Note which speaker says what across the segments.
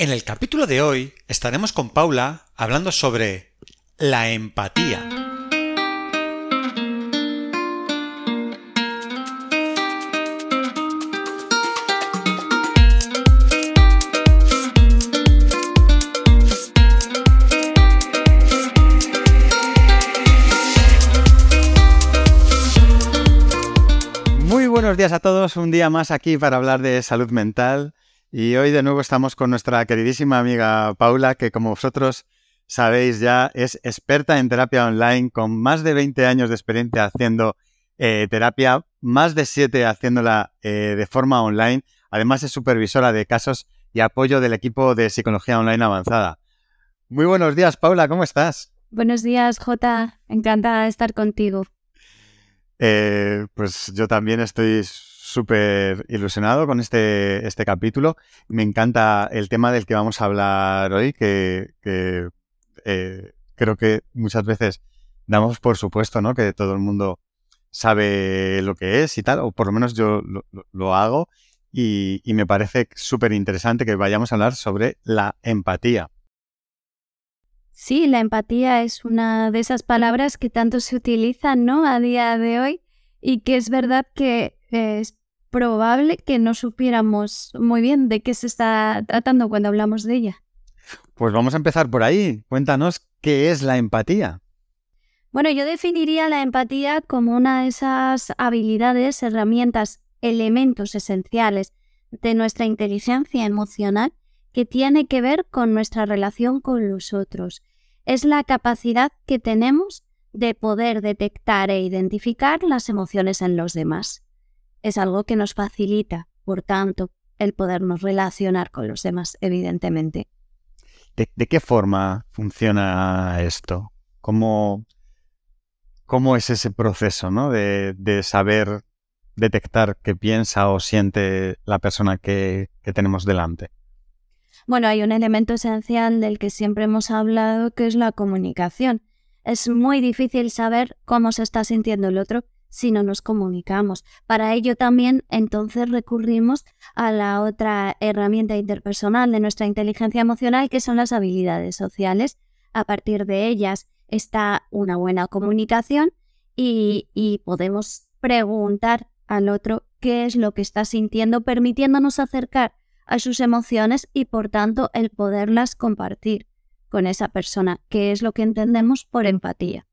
Speaker 1: En el capítulo de hoy estaremos con Paula hablando sobre la empatía.
Speaker 2: Muy buenos días a todos, un día más aquí para hablar de salud mental. Y hoy de nuevo estamos con nuestra queridísima amiga Paula, que como vosotros sabéis ya es experta en terapia online con más de 20 años de experiencia haciendo eh, terapia, más de 7 haciéndola eh, de forma online. Además es supervisora de casos y apoyo del equipo de psicología online avanzada. Muy buenos días, Paula, ¿cómo estás?
Speaker 3: Buenos días, Jota. Encantada de estar contigo.
Speaker 2: Eh, pues yo también estoy súper ilusionado con este, este capítulo. Me encanta el tema del que vamos a hablar hoy, que, eh, creo que muchas veces damos por supuesto, ¿no? Que todo el mundo sabe lo que es y tal, o por lo menos yo lo, hago. Y, me parece súper interesante que vayamos a hablar sobre la empatía.
Speaker 3: Sí, la empatía es una de esas palabras que tanto se utilizan, ¿no? A día de hoy y que es verdad que es probable que no supiéramos muy bien de qué se está tratando cuando hablamos de ella.
Speaker 2: Pues vamos a empezar por ahí. Cuéntanos qué es la empatía.
Speaker 3: Bueno, yo definiría la empatía como una de esas habilidades, herramientas, elementos esenciales de nuestra inteligencia emocional que tiene que ver con nuestra relación con los otros. Es la capacidad que tenemos de poder detectar e identificar las emociones en los demás. Es algo que nos facilita, por tanto, el podernos relacionar con los demás, evidentemente.
Speaker 2: ¿De, de qué forma funciona esto? ¿Cómo, cómo es ese proceso ¿no? de, de, saber detectar qué piensa o siente la persona que, que tenemos delante?
Speaker 3: Bueno, hay un elemento esencial del que siempre hemos hablado, que es la comunicación. Es muy difícil saber cómo se está sintiendo el otro si no nos comunicamos. Para ello también entonces recurrimos a la otra herramienta interpersonal de nuestra inteligencia emocional, que son las habilidades sociales. A partir de ellas está una buena comunicación y, podemos preguntar al otro qué es lo que está sintiendo, permitiéndonos acercar a sus emociones y por tanto el poderlas compartir con esa persona, que es lo que entendemos por empatía.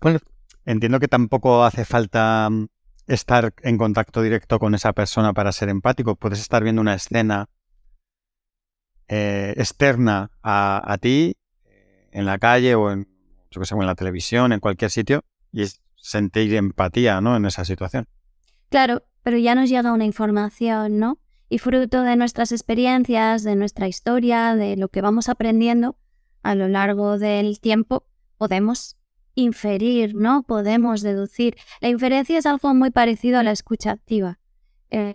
Speaker 2: Bueno, entiendo que tampoco hace falta mm, estar en contacto directo con esa persona para ser empático. Puedes estar viendo una escena eh, externa a, ti en la calle o en, yo que sé, en la televisión, en cualquier sitio, y sentir empatía ¿no? en esa situación.
Speaker 3: Claro, pero ya nos llega una información, ¿no? Y fruto de nuestras experiencias, de nuestra historia, de lo que vamos aprendiendo, a lo largo del tiempo podemos inferir, ¿no? Podemos deducir. La inferencia es algo muy parecido a la escucha activa. Eh,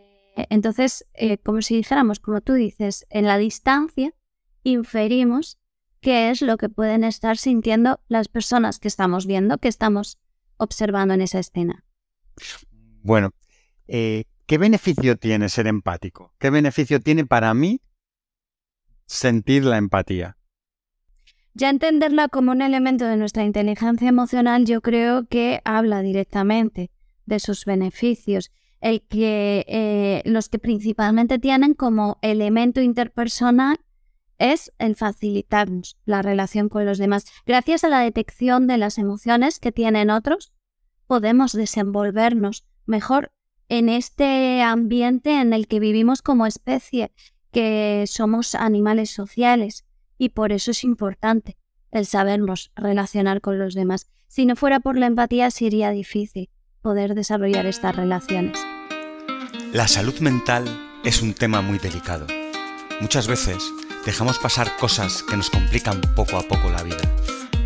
Speaker 3: entonces, eh, como si dijéramos, como tú dices, en la distancia inferimos qué es lo que pueden estar sintiendo las personas que estamos viendo, que estamos observando en esa escena.
Speaker 2: Bueno, eh, ¿qué beneficio tiene ser empático? ¿Qué beneficio tiene para mí sentir la empatía?
Speaker 3: Ya entenderla como un elemento de nuestra inteligencia emocional yo creo que habla directamente de sus beneficios, el que eh, los que principalmente tienen como elemento interpersonal es el facilitarnos la relación con los demás. Gracias a la detección de las emociones que tienen otros, podemos desenvolvernos mejor en este ambiente en el que vivimos como especie, que somos animales sociales y por eso es importante el sabernos relacionar con los demás. Si no fuera por la empatía sería difícil poder desarrollar estas relaciones.
Speaker 1: La salud mental es un tema muy delicado. Muchas veces dejamos pasar cosas que nos complican poco a poco la vida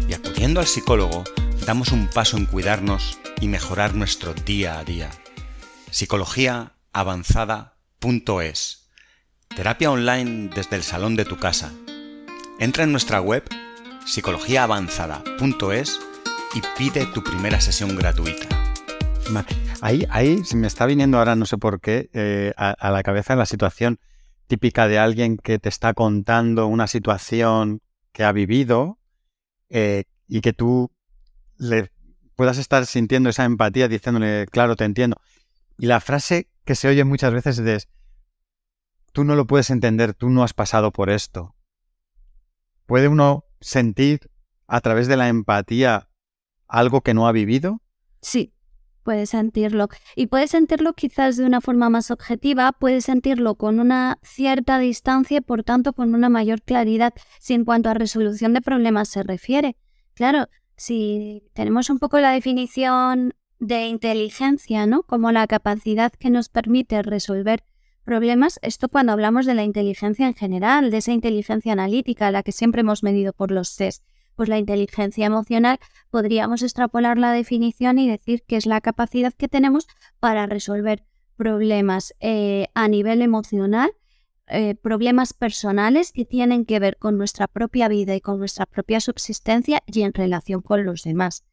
Speaker 1: y acudiendo al psicólogo damos un paso en cuidarnos y mejorar nuestro día a día. Psicologiaavanzada.es Terapia online desde el salón de tu casa. Entra en nuestra web psicologiaavanzada.es y pide tu primera sesión gratuita.
Speaker 2: Ahí, ahí se me está viniendo ahora, no sé por qué, eh, a, a, la cabeza la situación típica de alguien que te está contando una situación que ha vivido eh, y que tú le puedas estar sintiendo esa empatía diciéndole, claro, te entiendo. Y la frase que se oye muchas veces es, tú no lo puedes entender, tú no has pasado por esto. ¿Puede uno sentir a través de la empatía algo que no ha vivido?
Speaker 3: Sí, puedes sentirlo. Y puedes sentirlo quizás de una forma más objetiva, puedes sentirlo con una cierta distancia y por tanto con una mayor claridad si en cuanto a resolución de problemas se refiere. Claro, si tenemos un poco la definición de inteligencia, ¿no? Como la capacidad que nos permite resolver problemas, esto cuando hablamos de la inteligencia en general, de esa inteligencia analítica, la que siempre hemos medido por los test pues la inteligencia emocional, podríamos extrapolar la definición y decir que es la capacidad que tenemos para resolver problemas eh, a nivel emocional, eh, problemas personales que tienen que ver con nuestra propia vida y con nuestra propia subsistencia y en relación con los demás.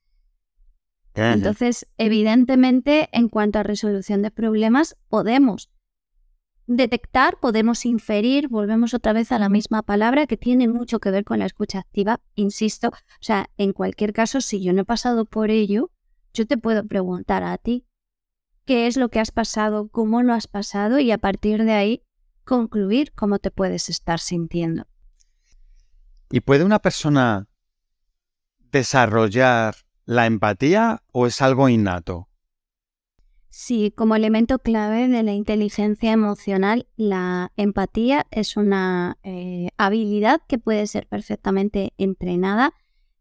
Speaker 3: Entonces, evidentemente, en cuanto a resolución de problemas, podemos detectar, podemos inferir, volvemos otra vez a la misma palabra que tiene mucho que ver con la escucha activa, insisto, o sea, en cualquier caso, si yo no he pasado por ello, yo te puedo preguntar a ti qué es lo que has pasado, cómo lo has pasado y a partir de ahí concluir cómo te puedes estar sintiendo.
Speaker 2: ¿Y puede una persona desarrollar la empatía o es algo innato?
Speaker 3: Sí, como elemento clave de la inteligencia emocional, la empatía es una eh, habilidad que puede ser perfectamente entrenada,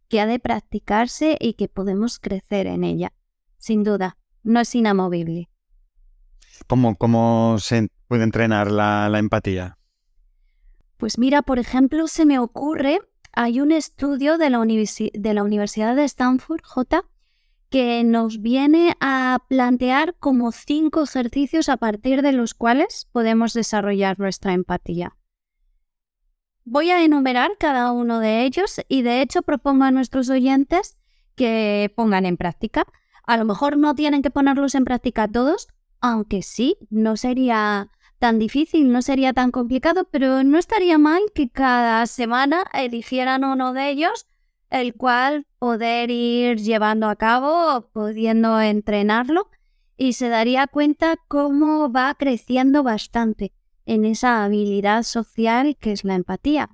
Speaker 3: que ha de practicarse y que podemos crecer en ella. Sin duda, no es inamovible.
Speaker 2: ¿Cómo, cómo se puede entrenar la, la empatía?
Speaker 3: Pues mira, por ejemplo, se me ocurre, hay un estudio de la, de la Universidad de Stanford, J, que nos viene a plantear como cinco ejercicios a partir de los cuales podemos desarrollar nuestra empatía. Voy a enumerar cada uno de ellos y de hecho propongo a nuestros oyentes que pongan en práctica. A lo mejor no tienen que ponerlos en práctica todos, aunque sí, no sería tan difícil, no sería tan complicado, pero no estaría mal que cada semana eligieran uno de ellos el cual poder ir llevando a cabo, pudiendo entrenarlo y se daría cuenta cómo va creciendo bastante en esa habilidad social que es la empatía.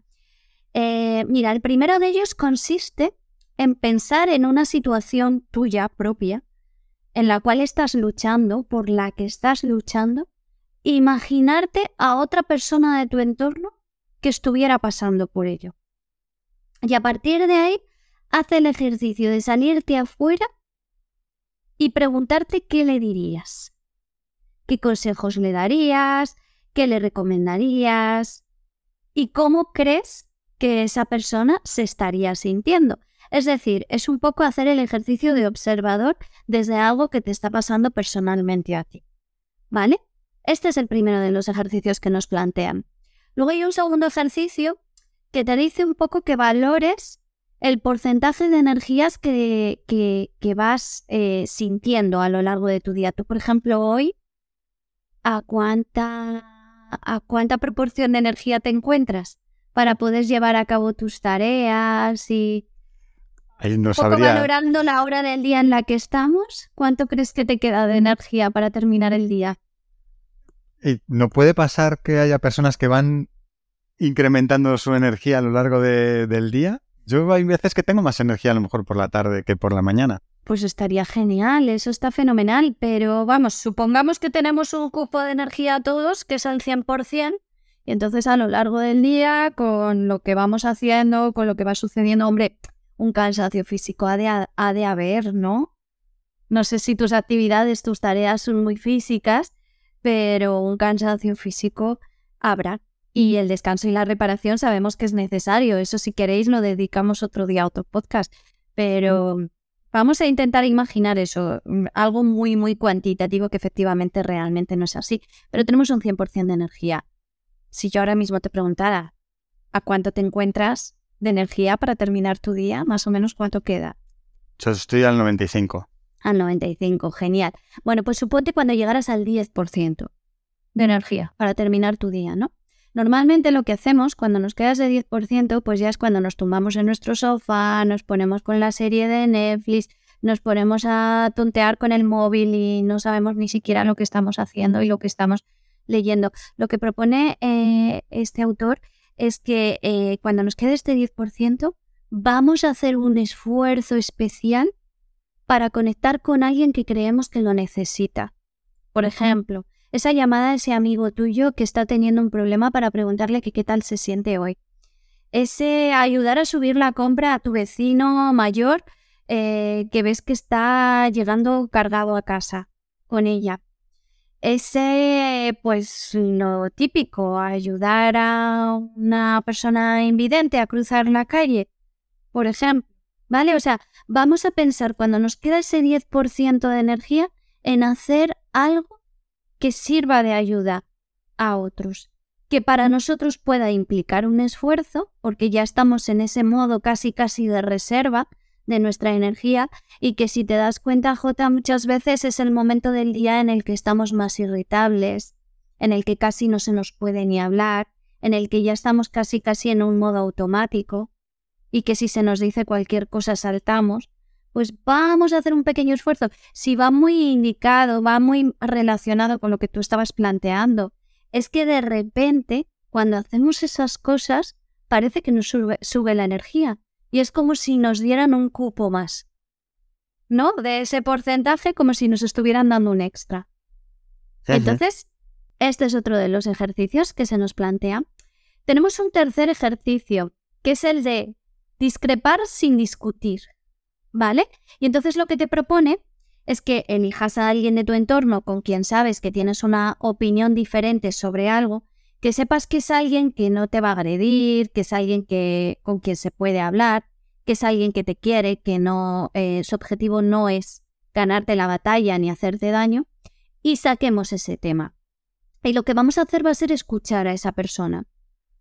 Speaker 3: Eh, mira, el primero de ellos consiste en pensar en una situación tuya propia en la cual estás luchando, por la que estás luchando, imaginarte a otra persona de tu entorno que estuviera pasando por ello. Y a partir de ahí, haz el ejercicio de salirte afuera y preguntarte qué le dirías. ¿Qué consejos le darías? ¿Qué le recomendarías? ¿Y cómo crees que esa persona se estaría sintiendo? Es decir, es un poco hacer el ejercicio de observador desde algo que te está pasando personalmente a ti. ¿Vale? Este es el primero de los ejercicios que nos plantean. Luego hay un segundo ejercicio que te dice un poco que valores el porcentaje de energías que, que, vas eh, sintiendo a lo largo de tu día. Tú, por ejemplo, hoy, ¿a cuánta, ¿a cuánta proporción de energía te encuentras para poder llevar a cabo tus tareas y...
Speaker 2: no
Speaker 3: poco valorando la hora del día en la que estamos, ¿cuánto crees que te queda de energía para terminar el día?
Speaker 2: ¿Y no puede pasar que haya personas que van incrementando su energía a lo largo del día? Yo hay veces que tengo más energía a lo mejor por la tarde que por la mañana.
Speaker 3: Pues estaría genial, eso está fenomenal, pero vamos, supongamos que tenemos un cupo de energía todos que es al 100%, y entonces a lo largo del día, con lo que vamos haciendo, con lo que va sucediendo, hombre, un cansancio físico ha de, ha de haber, ¿no? No sé si tus actividades, tus tareas son muy físicas, pero un cansancio físico habrá. Y el descanso y la reparación sabemos que es necesario. Eso si queréis lo dedicamos otro día a otro podcast. Pero vamos a intentar imaginar eso, mm, algo muy, muy cuantitativo que efectivamente realmente no es así. Pero tenemos un 100% de energía. Si yo ahora mismo te preguntara a cuánto te encuentras de energía para terminar tu día, más o menos cuánto queda.
Speaker 2: Yo estoy al 95.
Speaker 3: Al 95, genial. Bueno, pues suponte cuando llegaras al 10% de energía para terminar tu día, ¿no? Normalmente lo que hacemos cuando nos queda ese 10%, pues ya es cuando nos tumbamos en nuestro sofá, nos ponemos con la serie de Netflix, nos ponemos a tontear con el móvil y no sabemos ni siquiera lo que estamos haciendo y lo que estamos leyendo. Lo que propone eh, este autor es que eh, cuando nos quede este 10%, vamos a hacer un esfuerzo especial para conectar con alguien que creemos que lo necesita. Por ejemplo, esa llamada a ese amigo tuyo que está teniendo un problema para preguntarle qué tal se siente hoy. Ese ayudar a subir la compra a tu vecino mayor eh, que ves que está llegando cargado a casa con ella. Ese, pues lo típico, ayudar a una persona invidente a cruzar la calle, por ejemplo. ¿Vale? O sea, vamos a pensar cuando nos queda ese 10% de energía en hacer algo que sirva de ayuda a otros, que para nosotros pueda implicar un esfuerzo, porque ya estamos en ese modo casi casi de reserva de nuestra energía y que si te das cuenta, J, muchas veces es el momento del día en el que estamos más irritables, en el que casi no se nos puede ni hablar, en el que ya estamos casi casi en un modo automático y que si se nos dice cualquier cosa saltamos, pues vamos a hacer un pequeño esfuerzo. Si va muy indicado, va muy relacionado con lo que tú estabas planteando, es que de repente, cuando hacemos esas cosas, parece que nos sube, la energía. Y es como si nos dieran un cupo más. ¿No? De ese porcentaje, como si nos estuvieran dando un extra. Entonces, este es otro de los ejercicios que se nos plantea. Tenemos un tercer ejercicio, que es el de discrepar sin discutir. ¿Vale? Y entonces lo que te propone es que elijas a alguien de tu entorno con quien sabes que tienes una opinión diferente sobre algo, que sepas que es alguien que no te va a agredir, que es alguien que, con quien se puede hablar, que es alguien que te quiere, que no, eh, su objetivo no es ganarte la batalla ni hacerte daño, y saquemos ese tema. Y lo que vamos a hacer va a ser escuchar a esa persona.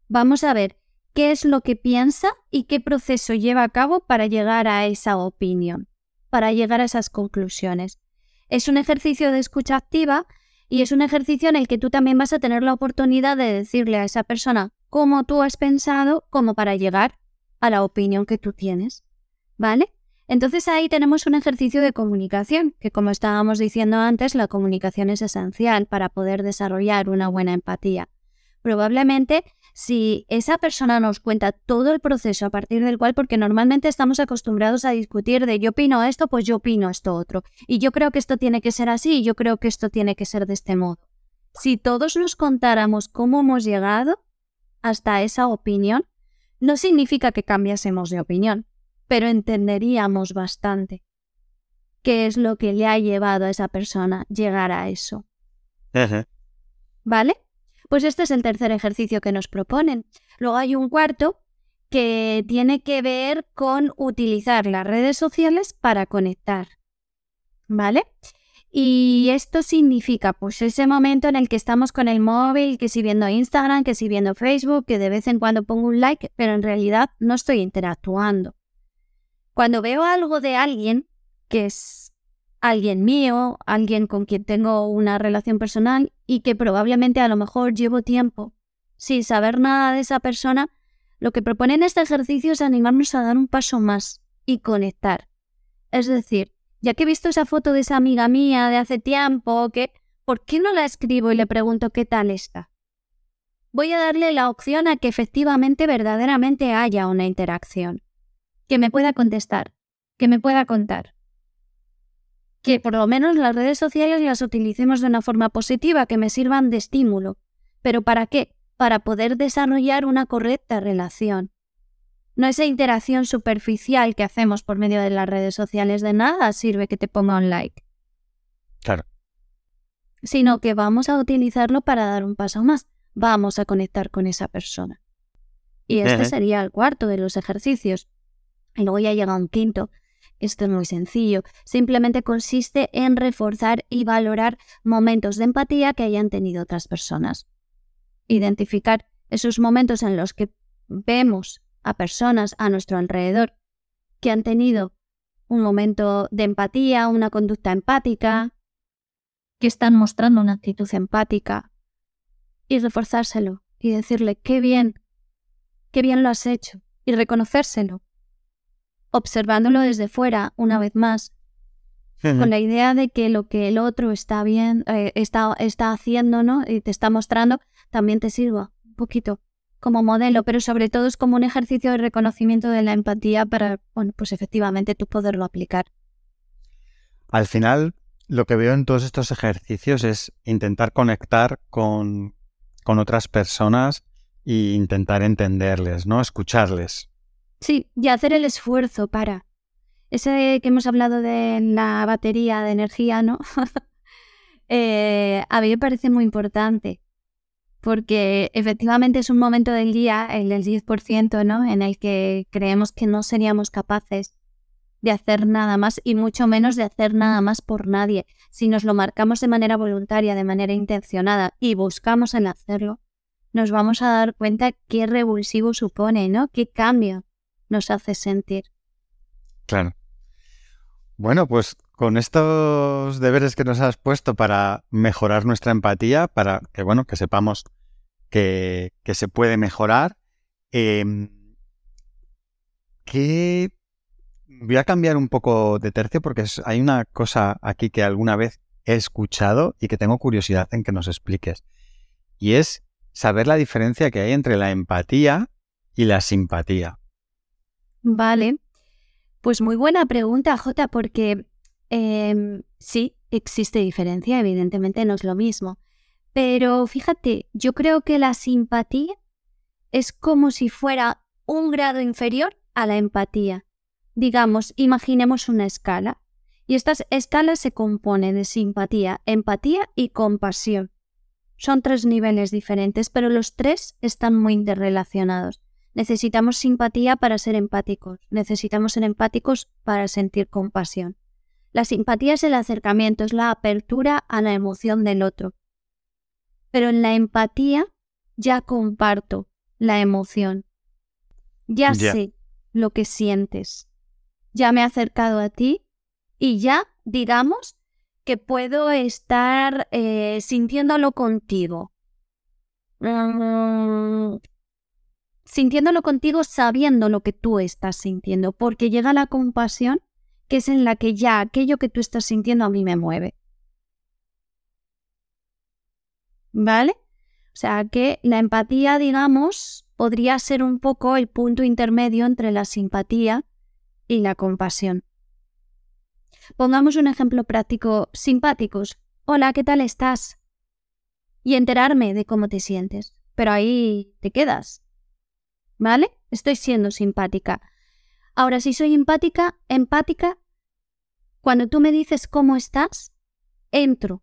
Speaker 3: Vamos a ver qué es lo que piensa y qué proceso lleva a cabo para llegar a esa opinión, para llegar a esas conclusiones. Es un ejercicio de escucha activa y es un ejercicio en el que tú también vas a tener la oportunidad de decirle a esa persona cómo tú has pensado, como para llegar a la opinión que tú tienes. ¿Vale? Entonces ahí tenemos un ejercicio de comunicación, que como estábamos diciendo antes, la comunicación es esencial para poder desarrollar una buena empatía. Probablemente si esa persona nos cuenta todo el proceso a partir del cual, porque normalmente estamos acostumbrados a discutir de yo opino esto, pues yo opino esto otro. Y yo creo que esto tiene que ser así y yo creo que esto tiene que ser de este modo. Si todos nos contáramos cómo hemos llegado hasta esa opinión, no significa que cambiásemos de opinión, pero entenderíamos bastante qué es lo que le ha llevado a esa persona llegar a eso. ¿Vale? Pues este es el tercer ejercicio que nos proponen. Luego hay un cuarto que tiene que ver con utilizar las redes sociales para conectar. ¿Vale? Y esto significa pues ese momento en el que estamos con el móvil, que si viendo Instagram, que si viendo Facebook, que de vez en cuando pongo un like, pero en realidad no estoy interactuando. Cuando veo algo de alguien que es alguien mío, alguien con quien tengo una relación personal y que probablemente a lo mejor llevo tiempo sin saber nada de esa persona, lo que propone en este ejercicio es animarnos a dar un paso más y conectar. Es decir, ya que he visto esa foto de esa amiga mía de hace tiempo, que, ¿por qué no la escribo y le pregunto qué tal está? Voy a darle la opción a que efectivamente, verdaderamente haya una interacción, que me pueda contestar, que me pueda contar que por lo menos las redes sociales las utilicemos de una forma positiva, que me sirvan de estímulo. ¿Pero para qué? Para poder desarrollar una correcta relación. No esa interacción superficial que hacemos por medio de las redes sociales de nada sirve que te ponga un like.
Speaker 1: Claro.
Speaker 3: Sino que vamos a utilizarlo para dar un paso más. Vamos a conectar con esa persona. Y este sería el cuarto de los ejercicios. Y luego ya llega un quinto, esto es muy sencillo, simplemente consiste en reforzar y valorar momentos de empatía que hayan tenido otras personas. Identificar esos momentos en los que vemos a personas a nuestro alrededor que han tenido un momento de empatía, una conducta empática, que están mostrando una actitud empática y reforzárselo y decirle, qué bien, qué bien lo has hecho, y reconocérselo, observándolo desde fuera una vez más, con la idea de que lo que el otro está bien, eh, está, está haciendo, ¿no? Y te está mostrando, también te sirva un poquito como modelo, pero sobre todo es como un ejercicio de reconocimiento de la empatía para, bueno, pues efectivamente tú poderlo aplicar.
Speaker 2: Al final, lo que veo en todos estos ejercicios es intentar conectar con, con otras personas e intentar entenderles, ¿no? Escucharles.
Speaker 3: Sí, y hacer el esfuerzo para. Ese que hemos hablado de la batería de energía, ¿no? Eh, a mí me parece muy importante, porque efectivamente es un momento del día, el del 10%, ¿no? En el que creemos que no seríamos capaces de hacer nada más y mucho menos de hacer nada más por nadie. Si nos lo marcamos de manera voluntaria, de manera intencionada y buscamos en hacerlo, nos vamos a dar cuenta qué revulsivo supone, ¿no? Qué cambio nos hace sentir.
Speaker 2: Claro. Bueno, pues con estos deberes que nos has puesto para mejorar nuestra empatía, para que bueno, que sepamos que, se puede mejorar, em, ¿qué voy a cambiar un poco de tercio porque hay una cosa aquí que alguna vez he escuchado y que tengo curiosidad en que nos expliques. Y es saber la diferencia que hay entre la empatía y la simpatía.
Speaker 3: Vale. Pues muy buena pregunta, Jota, porque em, sí, existe diferencia, evidentemente no es lo mismo. Pero fíjate, yo creo que la simpatía es como si fuera un grado inferior a la empatía. Digamos, imaginemos una escala. Y esta escala se compone de simpatía, empatía y compasión. Son tres niveles diferentes, pero los tres están muy interrelacionados. Necesitamos simpatía para ser empáticos, necesitamos ser empáticos para sentir compasión. La simpatía es el acercamiento, es la apertura a la emoción del otro. Pero en la empatía ya comparto la emoción. Ya sé lo que sientes ya me he acercado a ti y ya, digamos, que puedo estar eh, sintiéndolo contigo. Mm, sintiéndolo contigo sabiendo lo que tú estás sintiendo, porque llega la compasión, que es en la que ya aquello que tú estás sintiendo a mí me mueve. ¿Vale? O sea que la empatía, digamos, podría ser un poco el punto intermedio entre la simpatía y la compasión. Pongamos un ejemplo práctico simpáticos. Hola, ¿qué tal estás? Y enterarme de cómo te sientes. Pero ahí te quedas. ¿Vale? Estoy siendo simpática. Ahora, si soy empática, empática, cuando tú me dices cómo estás, entro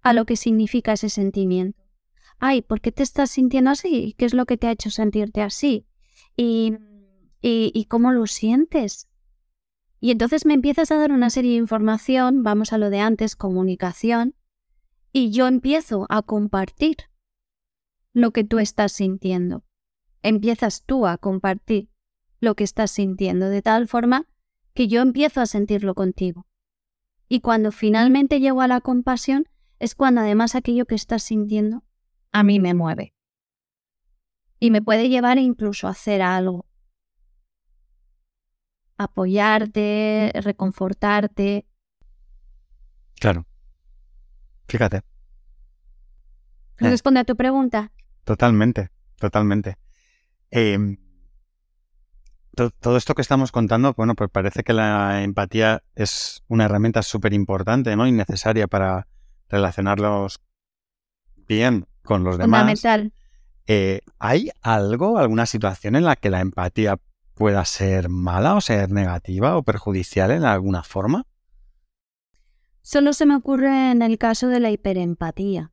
Speaker 3: a lo que significa ese sentimiento. Ay, ¿por qué te estás sintiendo así? ¿Qué es lo que te ha hecho sentirte así? Y ¿Y, cómo lo sientes? Y entonces me empiezas a dar una serie de información, vamos a lo de antes, comunicación, y yo empiezo a compartir lo que tú estás sintiendo. Empiezas tú a compartir lo que estás sintiendo, de tal forma que yo empiezo a sentirlo contigo. Y cuando finalmente llego a la compasión, es cuando además aquello que estás sintiendo a mí me mueve. Y me puede llevar incluso a hacer algo apoyarte, reconfortarte.
Speaker 2: Claro. Fíjate.
Speaker 3: Eh. ¿Responde a tu pregunta?
Speaker 2: Totalmente, totalmente. Em, todo esto que estamos contando, bueno, pues parece que la empatía es una herramienta súper importante, ¿no? Y necesaria para relacionarlos bien con los demás.
Speaker 3: Fundamental.
Speaker 2: Eh, ¿Hay algo, alguna situación en la que la empatía pueda ser mala o ser negativa o perjudicial en alguna forma?
Speaker 3: Solo se me ocurre en el caso de la hiperempatía,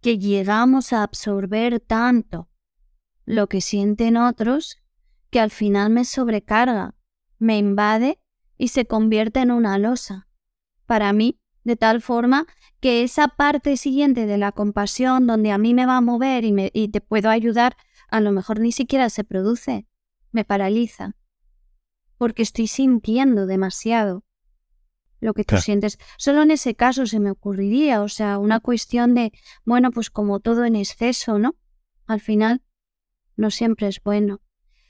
Speaker 3: que llegamos a absorber tanto lo que sienten otros que al final me sobrecarga, me invade y se convierte en una losa. Para mí, de tal forma que esa parte siguiente de la compasión donde a mí me va a mover y, me, y te puedo ayudar a lo mejor ni siquiera se produce. Me paraliza. Porque estoy sintiendo demasiado. lo que tú sientes. Solo en ese caso se me ocurriría, o sea, una cuestión de, bueno, pues como todo en exceso, ¿no? Al final, no siempre es bueno.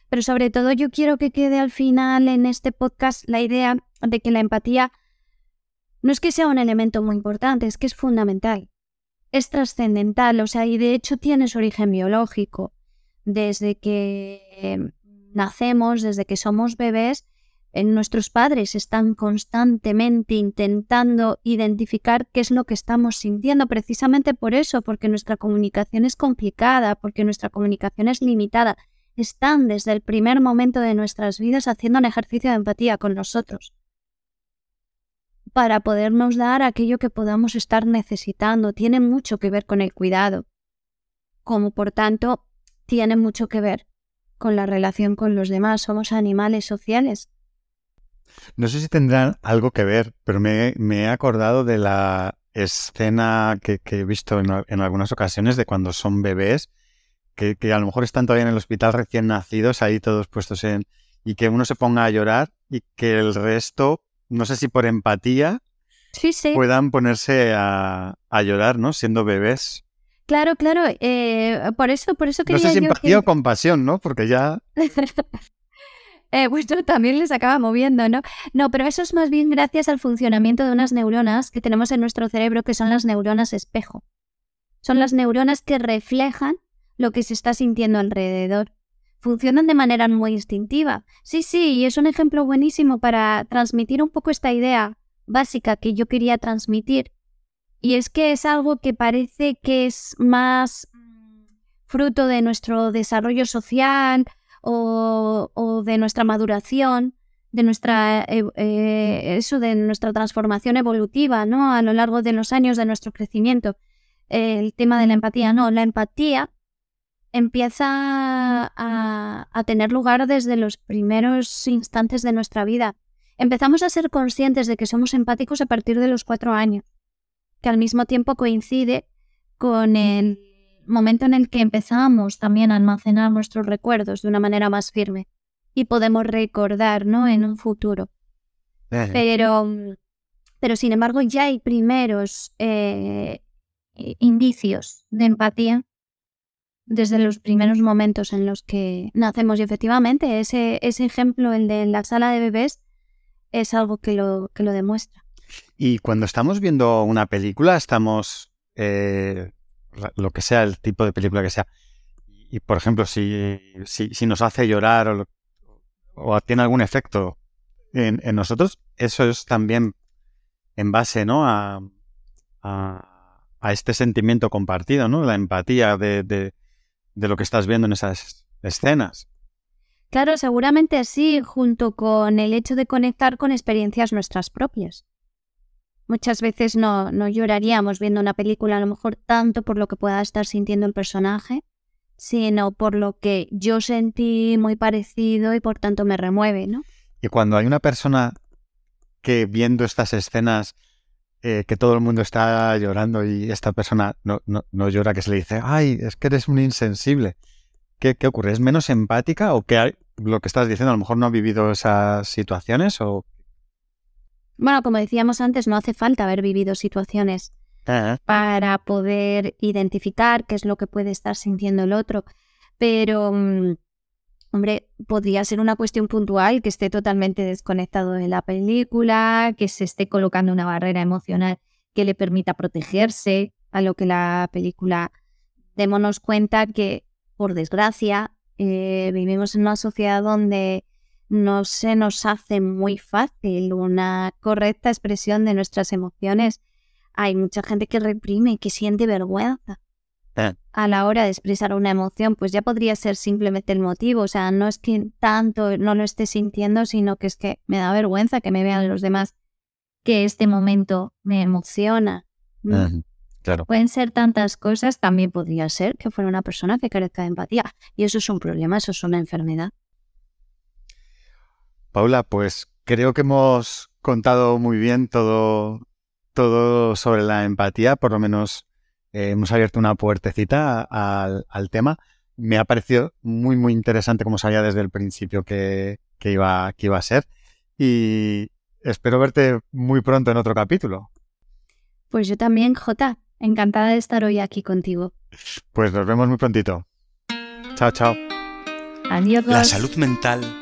Speaker 3: Pero sobre todo yo quiero que quede al final en este podcast la idea de que la empatía no es que sea un elemento muy importante, es que es fundamental. Es trascendental, o sea, y de hecho tiene su origen biológico. Desde que nacemos, desde que somos bebés, nuestros padres están constantemente intentando identificar qué es lo que estamos sintiendo, precisamente por eso, porque nuestra comunicación es complicada, porque nuestra comunicación es limitada. Están desde el primer momento de nuestras vidas haciendo un ejercicio de empatía con nosotros para podernos dar aquello que podamos estar necesitando. Tiene mucho que ver con el cuidado, como por tanto tiene mucho que ver con la relación con los demás. Somos animales sociales
Speaker 2: no sé si tendrán algo que ver, pero me, he acordado de la escena que, he visto en, algunas ocasiones de cuando son bebés, que, a lo mejor están todavía en el hospital recién nacidos, ahí todos puestos en... y que uno se ponga a llorar y que el resto, no sé si por empatía, puedan ponerse a, llorar, ¿no? Siendo bebés.
Speaker 3: Claro, claro. Eh, por eso, por eso quería
Speaker 2: No sé si empatía o compasión, ¿no? Porque ya...
Speaker 3: eh, pues también les acaba moviendo, ¿no? No, pero eso es más bien gracias al funcionamiento de unas neuronas que tenemos en nuestro cerebro, que son las neuronas espejo. Son las neuronas que reflejan lo que se está sintiendo alrededor. Funcionan de manera muy instintiva. Sí, sí, y es un ejemplo buenísimo para transmitir un poco esta idea básica que yo quería transmitir. Y es que es algo que parece que es más fruto de nuestro desarrollo social o, de nuestra maduración, de nuestra, eh, eh, eso, de nuestra transformación evolutiva, ¿no? A lo largo de los años de nuestro crecimiento. el tema de la empatía, no, la empatía empieza a, a tener lugar desde los primeros instantes de nuestra vida. Empezamos a ser conscientes de que somos empáticos a partir de los cuatro años, que al mismo tiempo coincide con el momento en el que empezamos también a almacenar nuestros recuerdos de una manera más firme y podemos recordar, ¿no? En un futuro. Pero, pero sin embargo ya hay primeros eh, indicios de empatía desde los primeros momentos en los que nacemos y efectivamente ese, ese ejemplo, el de la sala de bebés, es algo que lo, que lo demuestra.
Speaker 2: Y cuando estamos viendo una película, estamos eh, lo que sea, el tipo de película que sea. Y, por ejemplo, si, si, nos hace llorar o, tiene algún efecto en, nosotros, eso es también en base ¿no? a, a, este sentimiento compartido, ¿no? la empatía de, de, de lo que estás viendo en esas escenas.
Speaker 3: Claro, seguramente sí, junto con el hecho de conectar con experiencias nuestras propias. Muchas veces no, no lloraríamos viendo una película, a lo mejor tanto por lo que pueda estar sintiendo el personaje, sino por lo que yo sentí muy parecido y por tanto me remueve, ¿no?
Speaker 2: Y cuando hay una persona que viendo estas escenas, eh, que todo el mundo está llorando y esta persona no, no, llora, que se le dice, ay, es que eres un insensible. ¿Qué, ¿Qué, ocurre? ¿Es menos empática o que hay, lo que estás diciendo a lo mejor no ha vivido esas situaciones o
Speaker 3: bueno, como decíamos antes, no hace falta haber vivido situaciones ah. para poder identificar qué es lo que puede estar sintiendo el otro. Pero, mm, hombre, podría ser una cuestión puntual que esté totalmente desconectado de la película, que se esté colocando una barrera emocional que le permita protegerse a lo que la película. Démonos cuenta que, por desgracia, eh, vivimos en una sociedad donde no se nos hace muy fácil una correcta expresión de nuestras emociones. Hay mucha gente que reprime y que siente vergüenza eh. a la hora de expresar una emoción, pues ya podría ser simplemente el motivo. O sea, no es que tanto no lo esté sintiendo, sino que es que me da vergüenza que me vean los demás que este momento me emociona.
Speaker 2: Claro.
Speaker 3: Pueden ser tantas cosas, también podría ser que fuera una persona que carezca de empatía. Y eso es un problema, eso es una enfermedad.
Speaker 2: Paula, pues creo que hemos contado muy bien todo, todo sobre la empatía, por lo menos eh, hemos abierto una puertecita al, tema. Me ha parecido muy, muy interesante como sabía desde el principio que, iba, que iba a ser. Y espero verte muy pronto en otro capítulo.
Speaker 3: Pues yo también, Jota. Encantada de estar hoy aquí contigo.
Speaker 2: Pues nos vemos muy prontito. Chao, chao.
Speaker 3: Adiós.
Speaker 1: La salud mental